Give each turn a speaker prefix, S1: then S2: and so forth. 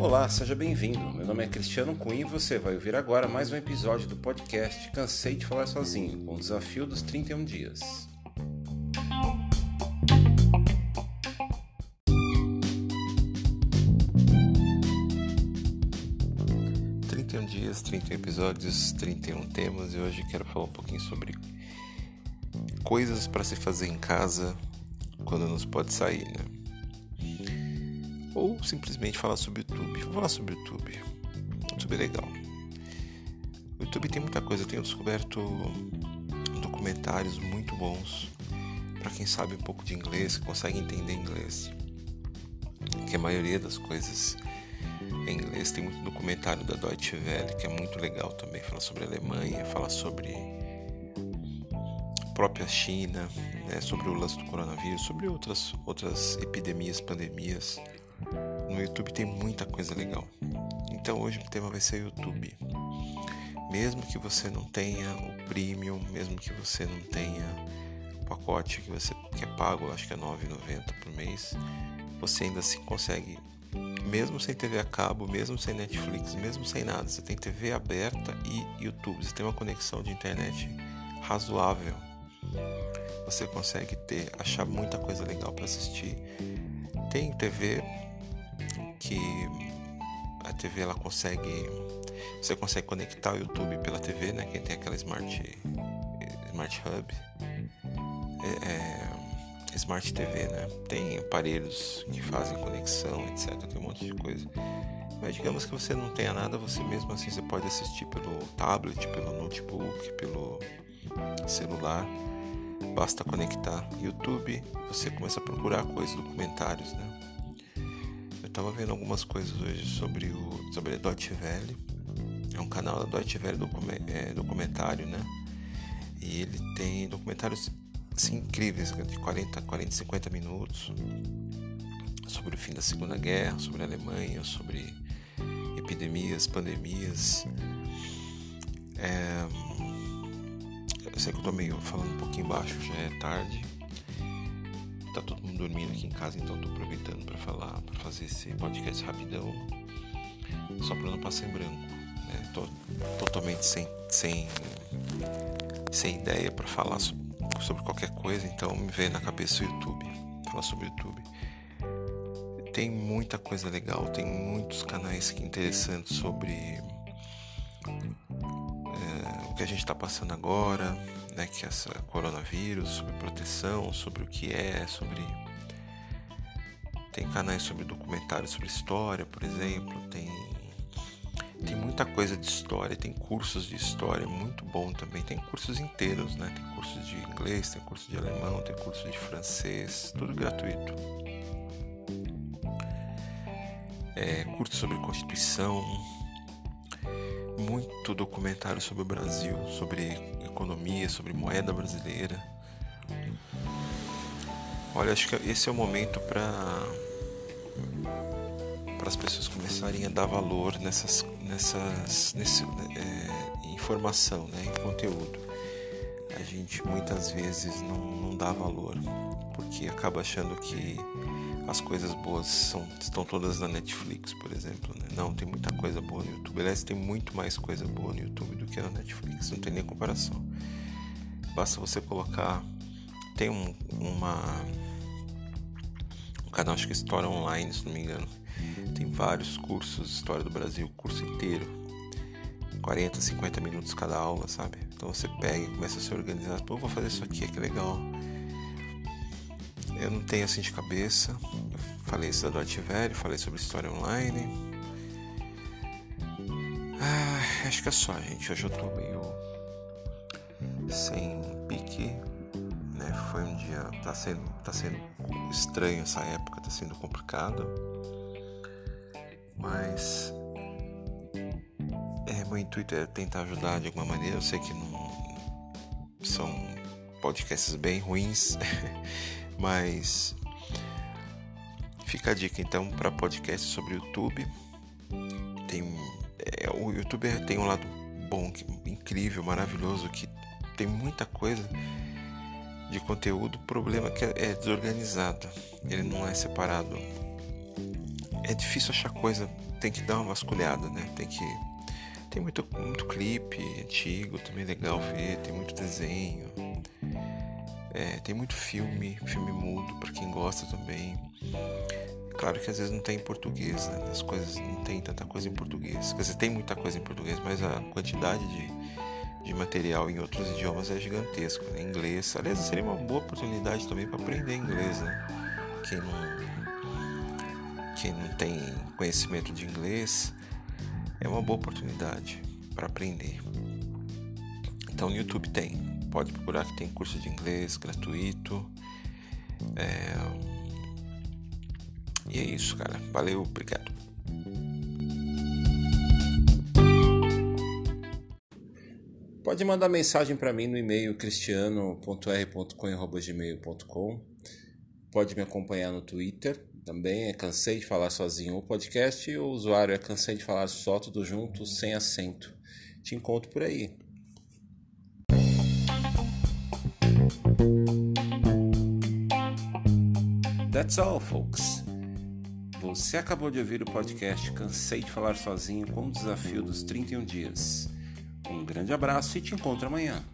S1: Olá, seja bem-vindo. Meu nome é Cristiano Cunha e você vai ouvir agora mais um episódio do podcast Cansei de Falar Sozinho, com o desafio dos 31 dias. dias, 31 episódios, 31 temas e hoje quero falar um pouquinho sobre coisas para se fazer em casa quando não se pode sair, né? Ou simplesmente falar sobre o YouTube. Vou falar sobre o YouTube. O YouTube é legal. O YouTube tem muita coisa. Eu tenho descoberto documentários muito bons para quem sabe um pouco de inglês, consegue entender inglês. Que a maioria das coisas em inglês tem muito documentário da Deutsche Welle que é muito legal também. Fala sobre a Alemanha, fala sobre a própria China, né, sobre o lance do coronavírus, sobre outras, outras epidemias, pandemias. No YouTube tem muita coisa legal. Então hoje o tema vai ser YouTube. Mesmo que você não tenha o premium, mesmo que você não tenha o pacote que você que é pago, acho que é R$ 9,90 por mês, você ainda assim consegue, mesmo sem TV a cabo, mesmo sem Netflix, mesmo sem nada, você tem TV aberta e YouTube, você tem uma conexão de internet razoável. Você consegue ter, achar muita coisa legal para assistir. Tem TV que a TV ela consegue você consegue conectar o YouTube pela TV, né? Quem tem aquela Smart Smart Hub, é, é, Smart TV, né? Tem aparelhos que fazem conexão, etc. Tem um monte de coisa. Mas digamos que você não tenha nada, você mesmo assim você pode assistir pelo tablet, pelo notebook, pelo celular. Basta conectar YouTube, você começa a procurar coisas, documentários, né? Tava vendo algumas coisas hoje sobre o sobre a Deutsche Welle. É um canal da Deutsche Welle é, documentário, né? E ele tem documentários assim, incríveis, de 40, 40, 50 minutos sobre o fim da Segunda Guerra, sobre a Alemanha, sobre epidemias, pandemias. É... Eu sei que eu tô meio falando um pouquinho baixo, já é tarde tá todo mundo dormindo aqui em casa, então tô aproveitando para falar, para fazer esse podcast rapidão, só para não passar em branco. Né? Tô totalmente sem, sem, sem ideia para falar sobre, qualquer coisa, então me veio na cabeça o YouTube, falar sobre o YouTube. Tem muita coisa legal, tem muitos canais interessantes sobre o que a gente está passando agora, né, que é essa coronavírus, sobre proteção, sobre o que é, sobre tem canais sobre documentários sobre história, por exemplo, tem tem muita coisa de história, tem cursos de história muito bom também, tem cursos inteiros, né? Tem cursos de inglês, tem curso de alemão, tem curso de francês, tudo gratuito. É, curso sobre Constituição, muito documentário sobre o Brasil, sobre economia, sobre moeda brasileira. Olha, acho que esse é o momento para para as pessoas começarem a dar valor nessas nessas nesse, é, informação, né, em conteúdo. A gente muitas vezes não, não dá valor porque acaba achando que as coisas boas são, estão todas na Netflix, por exemplo. Né? Não, tem muita coisa boa no YouTube. Aliás, tem muito mais coisa boa no YouTube do que na Netflix, não tem nem comparação. Basta você colocar. Tem um, uma, um canal, acho que é História Online, se não me engano. Tem vários cursos História do Brasil, curso inteiro. 40, 50 minutos cada aula, sabe? Então você pega e começa a se organizar. Pô, vou fazer isso aqui, que legal eu não tenho assim de cabeça. Falei da Deutsche Welle, falei sobre história online. Ah, acho que é só, gente. Hoje eu tô meio sem pique, né? Foi um dia, tá sendo, tá sendo estranho essa época, tá sendo complicado. Mas é, meu intuito é tentar ajudar de alguma maneira. Eu sei que não são podcasts bem ruins. Mas fica a dica então para podcast sobre YouTube. Tem é, o YouTube tem um lado bom, incrível, maravilhoso que tem muita coisa de conteúdo, o problema é que é desorganizado, ele não é separado. É difícil achar coisa, tem que dar uma vasculhada, né? Tem que tem muito, muito clipe antigo, também legal ver, tem muito desenho, é, tem muito filme, filme mudo para quem gosta também. Claro que às vezes não tem em português, né? As coisas não tem tanta coisa em português. Quer dizer, tem muita coisa em português, mas a quantidade de, de material em outros idiomas é gigantesco. Né? Inglês, aliás, seria uma boa oportunidade também para aprender inglês, né? Quem não, quem não tem conhecimento de inglês, é uma boa oportunidade para aprender. Então no YouTube tem, pode procurar que tem curso de inglês gratuito. É... E é isso, cara. Valeu, obrigado.
S2: Pode mandar mensagem para mim no e-mail cristiano.r.com.gmail.com Pode me acompanhar no Twitter, também é Cansei de Falar Sozinho o podcast e o usuário é Cansei de Falar Só Tudo Junto, sem acento. Te encontro por aí. That's all, folks. Você acabou de ouvir o podcast Cansei de Falar Sozinho com o desafio dos 31 dias. Um grande abraço e te encontro amanhã.